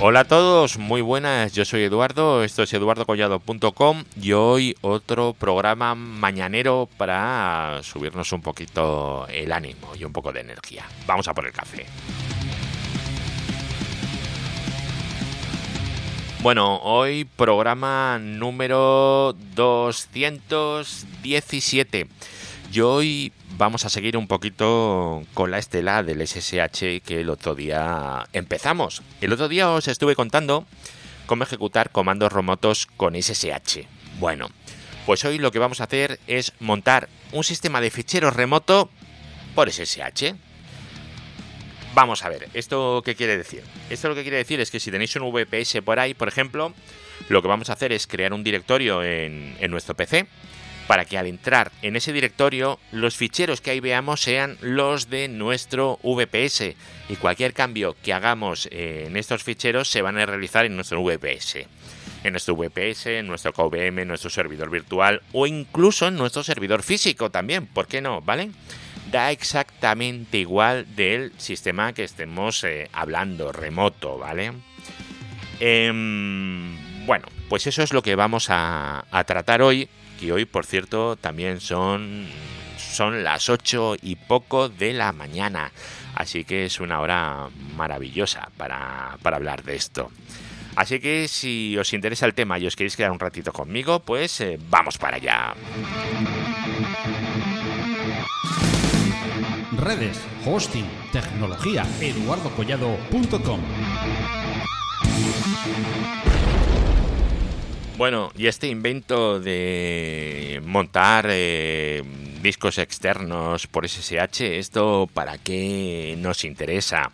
Hola a todos, muy buenas, yo soy Eduardo, esto es eduardocollado.com y hoy otro programa mañanero para subirnos un poquito el ánimo y un poco de energía. Vamos a por el café. Bueno, hoy programa número 217. Y hoy vamos a seguir un poquito con la estela del SSH que el otro día empezamos. El otro día os estuve contando cómo ejecutar comandos remotos con SSH. Bueno, pues hoy lo que vamos a hacer es montar un sistema de ficheros remoto por SSH. Vamos a ver, ¿esto qué quiere decir? Esto lo que quiere decir es que si tenéis un VPS por ahí, por ejemplo, lo que vamos a hacer es crear un directorio en, en nuestro PC para que al entrar en ese directorio los ficheros que ahí veamos sean los de nuestro VPS y cualquier cambio que hagamos en estos ficheros se van a realizar en nuestro VPS. En nuestro VPS, en nuestro KVM, en nuestro servidor virtual o incluso en nuestro servidor físico también, ¿por qué no? ¿Vale? Da exactamente igual del sistema que estemos eh, hablando, remoto, ¿vale? Em, bueno, pues eso es lo que vamos a tratar hoy y hoy, por cierto, también son, son las 8 y poco de la mañana. Así que es una hora maravillosa para, hablar de esto. Así que si os interesa el tema y os queréis quedar un ratito conmigo, pues eh, vamos para allá. Redes, hosting, tecnología, eduardocollado.com. Bueno, y este invento de montar eh, discos externos por SSH, ¿esto para qué nos interesa?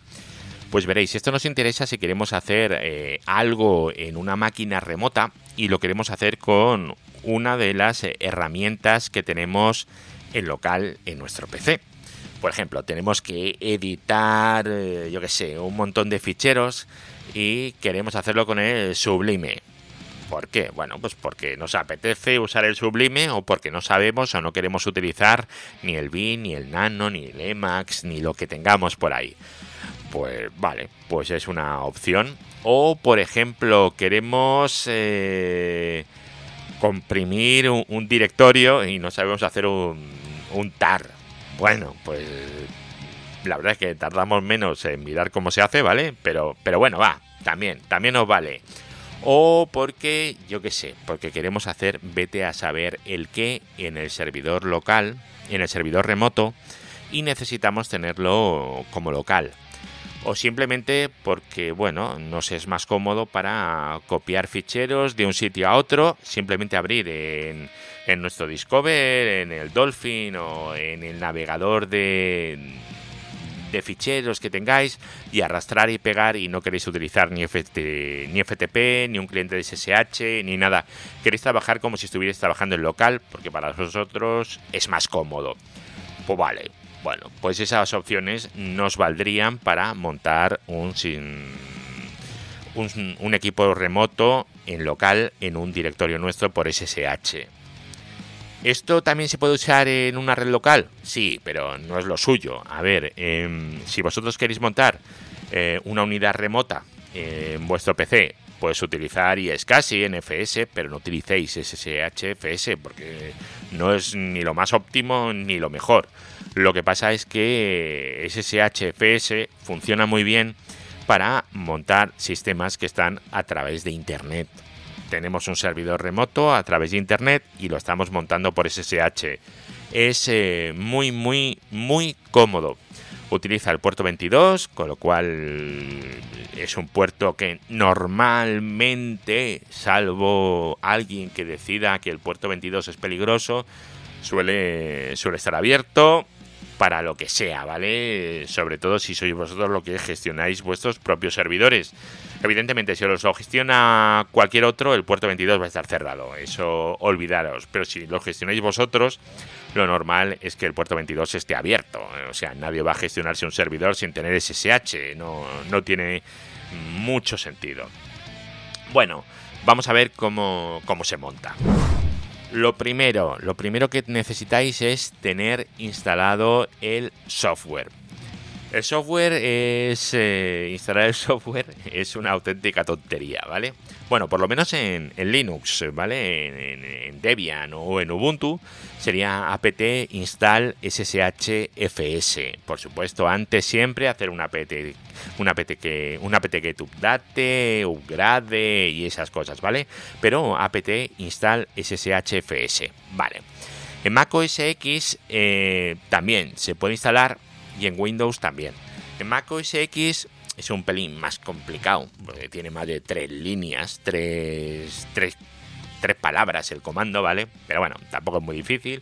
Pues veréis, esto nos interesa si queremos hacer eh, algo en una máquina remota y lo queremos hacer con una de las herramientas que tenemos en local en nuestro PC. Por ejemplo, tenemos que editar, eh, yo qué sé, un montón de ficheros y queremos hacerlo con el Sublime ¿Por qué? Bueno, pues porque nos apetece usar el Sublime o porque no sabemos o no queremos utilizar ni el BIN, ni el Nano, ni el Emacs, ni lo que tengamos por ahí. Pues vale, pues es una opción. O, por ejemplo, queremos eh, comprimir un, directorio y no sabemos hacer un, un tar. Bueno, pues la verdad es que tardamos menos en mirar cómo se hace, ¿vale? Pero, pero bueno, va, también, también nos vale o porque, yo qué sé, porque queremos hacer vete a saber el qué en el servidor local, en el servidor remoto, y necesitamos tenerlo como local. O simplemente porque, bueno, nos es más cómodo para copiar ficheros de un sitio a otro, simplemente abrir en, en nuestro Discover, en el Dolphin o en el navegador de, de ficheros que tengáis y arrastrar y pegar y no queréis utilizar ni, ni FTP, ni un cliente de SSH, ni nada. Queréis trabajar como si estuvierais trabajando en local porque para vosotros es más cómodo. Pues vale, bueno, pues esas opciones nos valdrían para montar un, un equipo remoto en local en un directorio nuestro por SSH. ¿Esto también se puede usar en una red local? Sí, pero no es lo suyo. A ver, em, si vosotros queréis montar eh, una unidad remota en vuestro PC, puedes utilizar ISCSI, NFS, pero no utilicéis SSHFS porque no es ni lo más óptimo ni lo mejor. Lo que pasa es que SSHFS funciona muy bien para montar sistemas que están a través de Internet tenemos un servidor remoto a través de internet y lo estamos montando por SSH. Es eh, muy, muy, muy cómodo. Utiliza el puerto 22, con lo cual es un puerto que normalmente, salvo alguien que decida que el puerto 22 es peligroso, suele, suele estar abierto para lo que sea, ¿vale? Sobre todo si sois vosotros lo que gestionáis vuestros propios servidores. Evidentemente, si os lo gestiona cualquier otro, el puerto 22 va a estar cerrado. Eso olvidaros. Pero si lo gestionáis vosotros, lo normal es que el puerto 22 esté abierto. O sea, nadie va a gestionarse un servidor sin tener SSH. No, no tiene mucho sentido. Bueno, vamos a ver cómo, cómo se monta. Lo primero, lo primero que necesitáis es tener instalado el software. El software es. Eh, instalar el software es una auténtica tontería, ¿vale? Bueno, por lo menos en, Linux, ¿vale? En, Debian o en Ubuntu sería apt install sshfs. Por supuesto, antes siempre hacer una apt, una apt que, una apt que update, upgrade y esas cosas, ¿vale? Pero apt install sshfs, ¿vale? En Mac OS X eh, también se puede instalar y en Windows también. En Mac OS X es un pelín más complicado, porque tiene más de tres líneas, tres, tres, tres palabras el comando, ¿vale? Pero bueno, tampoco es muy difícil.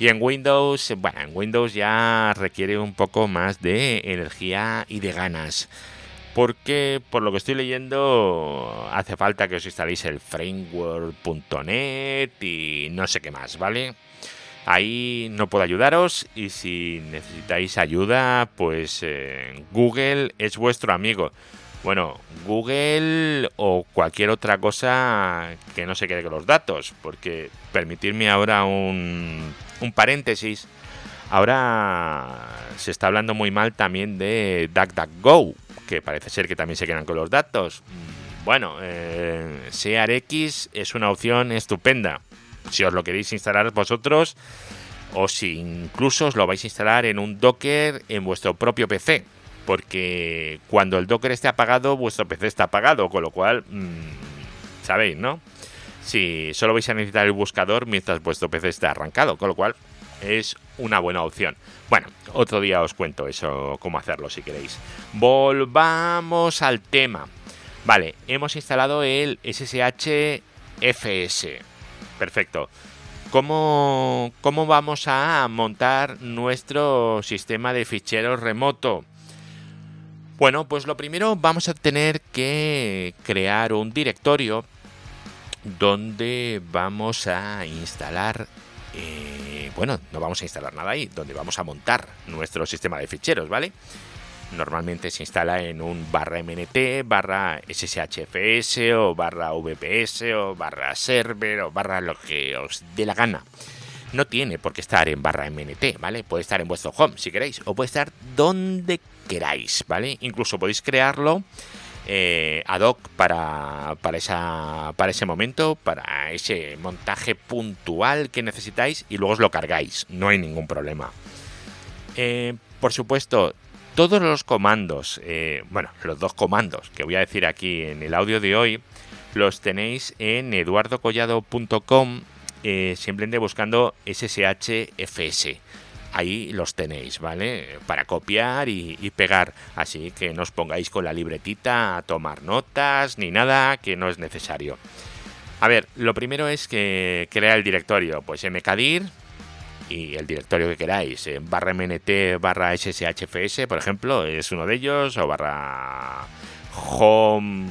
Y en Windows, bueno, en Windows ya requiere un poco más de energía y de ganas. Porque por lo que estoy leyendo hace falta que os instaléis el framework.net y no sé qué más, ¿vale? Ahí no puedo ayudaros y si necesitáis ayuda, pues eh, Google es vuestro amigo. Bueno, Google o cualquier otra cosa que no se quede con los datos, porque permitirme ahora un, un paréntesis. Ahora se está hablando muy mal también de DuckDuckGo, que parece ser que también se quedan con los datos. Bueno, eh, SearX es una opción estupenda si os lo queréis instalar vosotros o si incluso os lo vais a instalar en un Docker en vuestro propio PC. Porque cuando el Docker esté apagado, vuestro PC está apagado, con lo cual, mm, sabéis, ¿no? Si solo vais a necesitar el buscador mientras vuestro PC está arrancado, con lo cual es una buena opción. Bueno, otro día os cuento eso, cómo hacerlo si queréis. Volvamos al tema. Vale, hemos instalado el SSH FS. Perfecto. ¿Cómo, ¿Cómo vamos a montar nuestro sistema de ficheros remoto? Bueno, pues lo primero vamos a tener que crear un directorio donde vamos a instalar, eh, bueno, no vamos a instalar nada ahí, donde vamos a montar nuestro sistema de ficheros, ¿vale? Normalmente se instala en un barra MNT, barra SSHFS o barra VPS o barra server o barra lo que os dé la gana. No tiene por qué estar en barra MNT, ¿vale? Puede estar en vuestro home si queréis o puede estar donde queráis, ¿vale? Incluso podéis crearlo eh, ad hoc para, para, esa, para ese momento, para ese montaje puntual que necesitáis y luego os lo cargáis, no hay ningún problema. Eh, por supuesto, todos los comandos, eh, bueno, los dos comandos que voy a decir aquí en el audio de hoy, los tenéis en eduardocollado.com, eh, simplemente buscando SSHFS. Ahí los tenéis, ¿vale? Para copiar y, y, pegar. Así que no os pongáis con la libretita a tomar notas ni nada que no es necesario. A ver, lo primero es que crea el directorio. Pues mkdir y el directorio que queráis. Barra MNT barra SSHFS, por ejemplo, es uno de ellos, o barra home,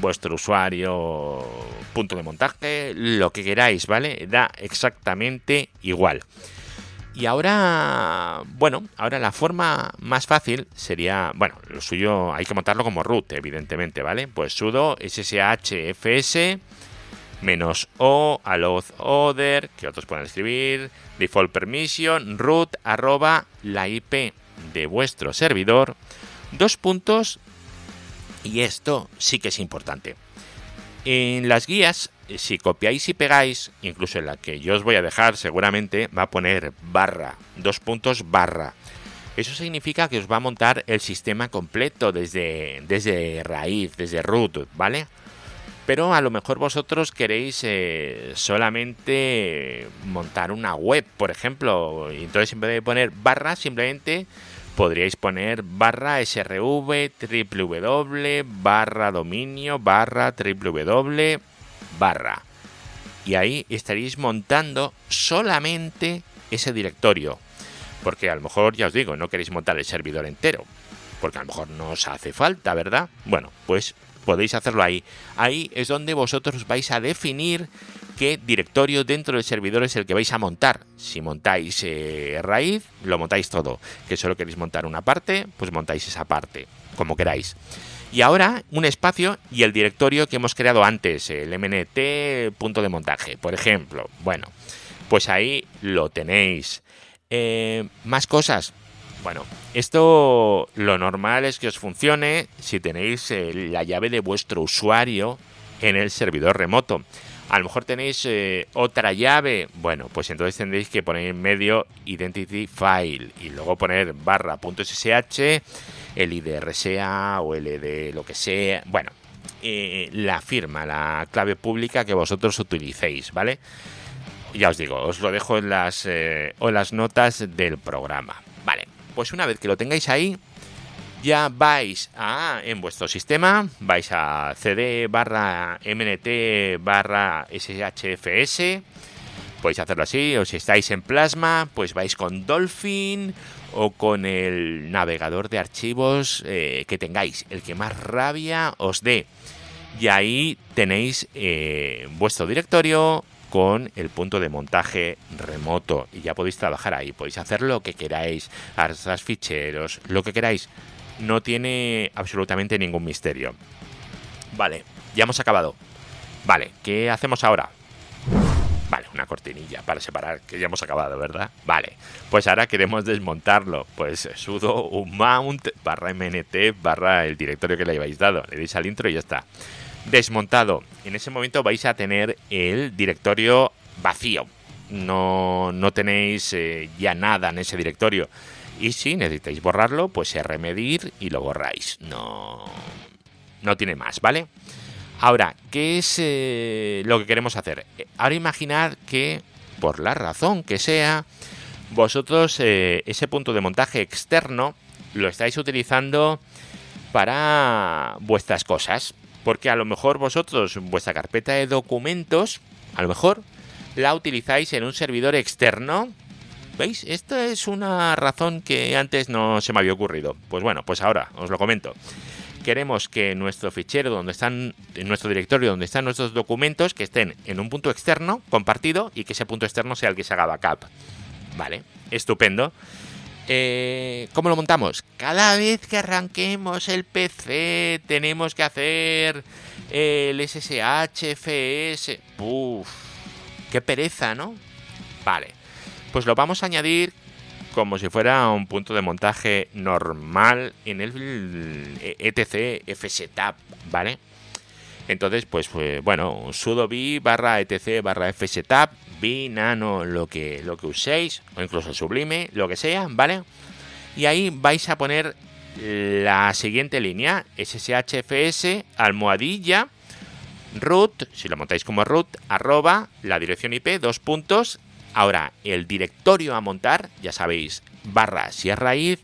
vuestro usuario, punto de montaje, lo que queráis, ¿vale? Da exactamente igual. Y ahora, bueno, ahora la forma más fácil sería, bueno, lo suyo hay que montarlo como root, evidentemente, ¿vale? Pues sudo sshfs menos o allowed other, que otros pueden escribir, default permission, root, arroba, la IP de vuestro servidor, dos puntos, y esto sí que es importante. En las guías, si copiáis y pegáis, incluso en la que yo os voy a dejar seguramente, va a poner barra, dos puntos barra. Eso significa que os va a montar el sistema completo desde, desde raíz, desde root, ¿vale? Pero a lo mejor vosotros queréis eh, solamente montar una web, por ejemplo, y entonces en vez de poner barra, simplemente podríais poner barra srv www barra dominio barra www barra. Y ahí estaréis montando solamente ese directorio. Porque a lo mejor ya os digo no queréis montar el servidor entero. Porque a lo mejor no os hace falta verdad bueno pues podéis hacerlo ahí. Ahí es donde vosotros vais a definir qué directorio dentro del servidor es el que vais a montar. Si montáis eh, raíz, lo montáis todo. Que solo queréis montar una parte, pues montáis esa parte, como queráis. Y ahora un espacio y el directorio que hemos creado antes, el MNT punto de montaje, por ejemplo. Bueno, pues ahí lo tenéis. Eh, más cosas. Bueno, esto lo normal es que os funcione si tenéis eh, la llave de vuestro usuario en el servidor remoto. A lo mejor tenéis eh, otra llave. Bueno, pues entonces tendréis que poner en medio identity file y luego poner barra .ssh, el IDRSA o el de lo que sea. Bueno, eh, la firma, la clave pública que vosotros utilicéis, ¿vale? Ya os digo, os lo dejo en las, eh, en las notas del programa. Pues una vez que lo tengáis ahí, ya vais a, en vuestro sistema, vais a cd barra mnt barra shfs, podéis hacerlo así, o si estáis en Plasma, pues vais con Dolphin o con el navegador de archivos eh, que tengáis, el que más rabia os dé. Y ahí tenéis eh, vuestro directorio con el punto de montaje remoto y ya podéis trabajar ahí, podéis hacer lo que queráis, arrastrar ficheros, lo que queráis no tiene absolutamente ningún misterio. Vale, ya hemos acabado. Vale, ¿qué hacemos ahora? Vale, una cortinilla para separar, que ya hemos acabado, ¿verdad? Vale, pues ahora queremos desmontarlo. Pues sudo un mount barra mnt barra el directorio que le habéis dado. Le deis al intro y ya está. Desmontado. En ese momento vais a tener el directorio vacío. No, no tenéis eh, ya nada en ese directorio. Y si necesitáis borrarlo, pues remedir y lo borráis. No, no tiene más, ¿vale? Ahora, ¿qué es eh, lo que queremos hacer? Ahora imaginad que, por la razón que sea, vosotros eh, ese punto de montaje externo lo estáis utilizando para vuestras cosas. Porque a lo mejor vosotros, vuestra carpeta de documentos, a lo mejor la utilizáis en un servidor externo ¿Veis? Esta es una razón que antes no se me había ocurrido. Pues bueno, pues ahora os lo comento. Queremos que nuestro fichero donde están, en nuestro directorio donde están nuestros documentos, que estén en un punto externo compartido y que ese punto externo sea el que se haga backup. Vale, estupendo. Eh, ¿Cómo lo montamos? Cada vez que arranquemos el PC tenemos que hacer el SSH, FS. Uf, qué pereza, ¿no? Vale pues lo vamos a añadir como si fuera un punto de montaje normal en el etc fsetup, ¿vale? Entonces, pues, pues bueno, sudo b barra etc barra fsetup, b nano, lo que, lo que uséis, o incluso sublime, lo que sea, ¿vale? Y ahí vais a poner la siguiente línea, sshfs, almohadilla, root, si lo montáis como root, arroba, la dirección IP, dos puntos, Ahora, el directorio a montar, ya sabéis, barra si es raíz,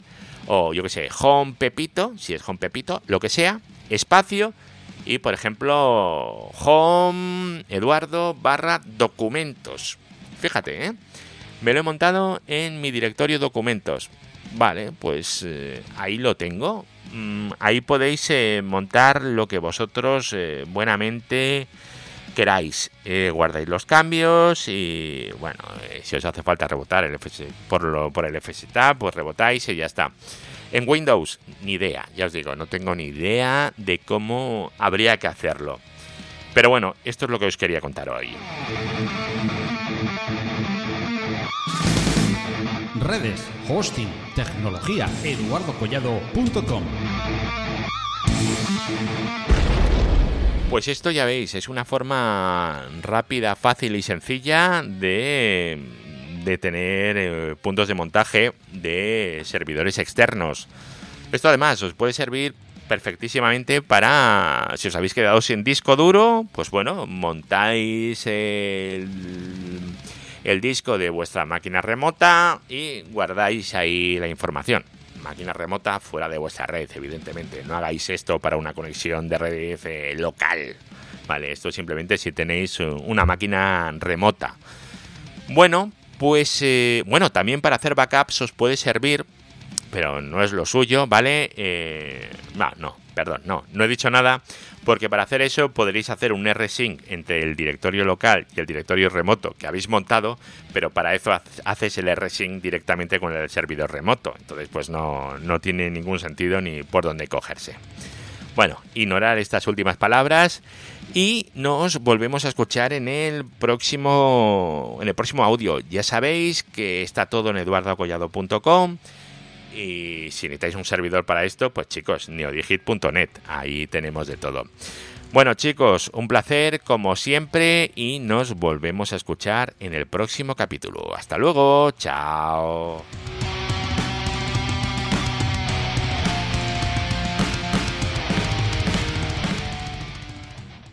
o yo que sé, home pepito, si es home pepito, lo que sea, espacio, y por ejemplo, home eduardo barra documentos. Fíjate, ¿eh? Me lo he montado en mi directorio documentos. Vale, pues eh, ahí lo tengo. Mm, ahí podéis eh, montar lo que vosotros buenamente queráis. Guardáis los cambios y bueno, si os hace falta rebotar el por, lo, por el FSTAB, pues rebotáis y ya está. En Windows, ni idea, ya os digo, no tengo ni idea de cómo habría que hacerlo. Pero bueno, esto es lo que os quería contar hoy. Redes, hosting, tecnología, eduardocollado.com pues esto ya veis, es una forma rápida, fácil y sencilla de, tener eh, puntos de montaje de servidores externos. Esto además os puede servir perfectísimamente para, si os habéis quedado sin disco duro, pues bueno, montáis el, el disco de vuestra máquina remota y guardáis ahí la información máquina remota fuera de vuestra red, evidentemente. No hagáis esto para una conexión de red eh, local. Vale, esto simplemente si tenéis eh, una máquina remota. Bueno, pues eh, bueno, también para hacer backups os puede servir, pero no es lo suyo, ¿vale? no, no, perdón, no, no he dicho nada porque para hacer eso podréis hacer un rsync entre el directorio local y el directorio remoto que habéis montado, pero para eso haces el rsync directamente con el servidor remoto. Entonces, pues no, no tiene ningún sentido ni por dónde cogerse. Bueno, ignorar estas últimas palabras y nos volvemos a escuchar en el próximo en el próximo audio. Ya sabéis que está todo en eduardocollado.com Y si necesitáis un servidor para esto, pues chicos, neodigit.net, ahí tenemos de todo. Bueno chicos, un placer como siempre y nos volvemos a escuchar en el próximo capítulo. Hasta luego, chao.